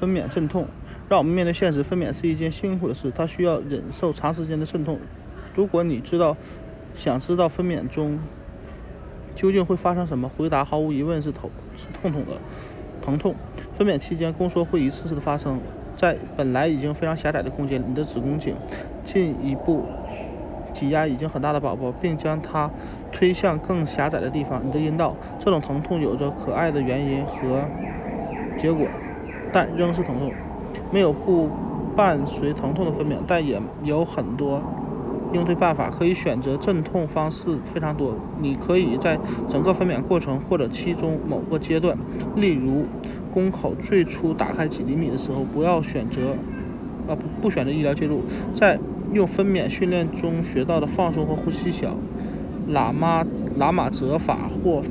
分娩阵痛，让我们面对现实，分娩是一件辛苦的事，它需要忍受长时间的阵痛。如果你知道，想知道分娩中究竟会发生什么，回答毫无疑问是头是痛痛的疼痛。分娩期间，宫缩会一次次的发生，在本来已经非常狭窄的空间，你的子宫颈进一步挤压已经很大的宝宝，并将它推向更狭窄的地方——你的阴道。这种疼痛有着可爱的原因和结果。但仍是疼痛，没有不伴随疼痛的分娩，但也有很多应对办法。可以选择镇痛方式非常多，你可以在整个分娩过程或者其中某个阶段，例如宫口最初打开几厘米的时候，不要选择啊不不选择医疗介入，在用分娩训练中学到的放松和呼吸技巧，喇嘛喇嘛泽法或。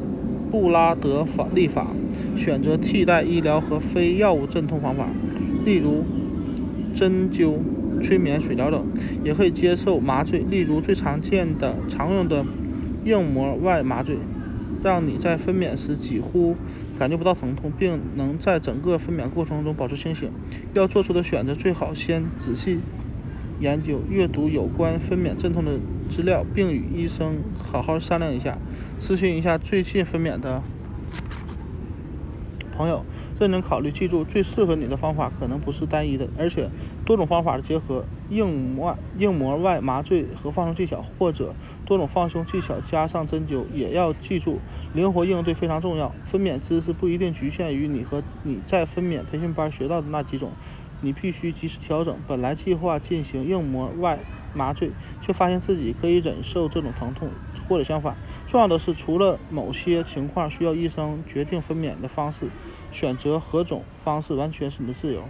布拉德法立法选择替代医疗和非药物镇痛方法，例如针灸、催眠、水疗等，也可以接受麻醉，例如最常见的、常用的硬膜外麻醉，让你在分娩时几乎感觉不到疼痛，并能在整个分娩过程中保持清醒。要做出的选择，最好先仔细研究、阅读有关分娩镇痛的。资料，并与医生好好商量一下，咨询一下最近分娩的朋友，认真考虑。记住，最适合你的方法可能不是单一的，而且多种方法的结合，硬膜硬膜外麻醉和放松技巧，或者多种放松技巧加上针灸。也要记住，灵活应对非常重要。分娩知识不一定局限于你和你在分娩培训班学到的那几种，你必须及时调整。本来计划进行硬膜外。麻醉，却发现自己可以忍受这种疼痛，或者相反。重要的是，除了某些情况需要医生决定分娩的方式，选择何种方式完全是你的自由。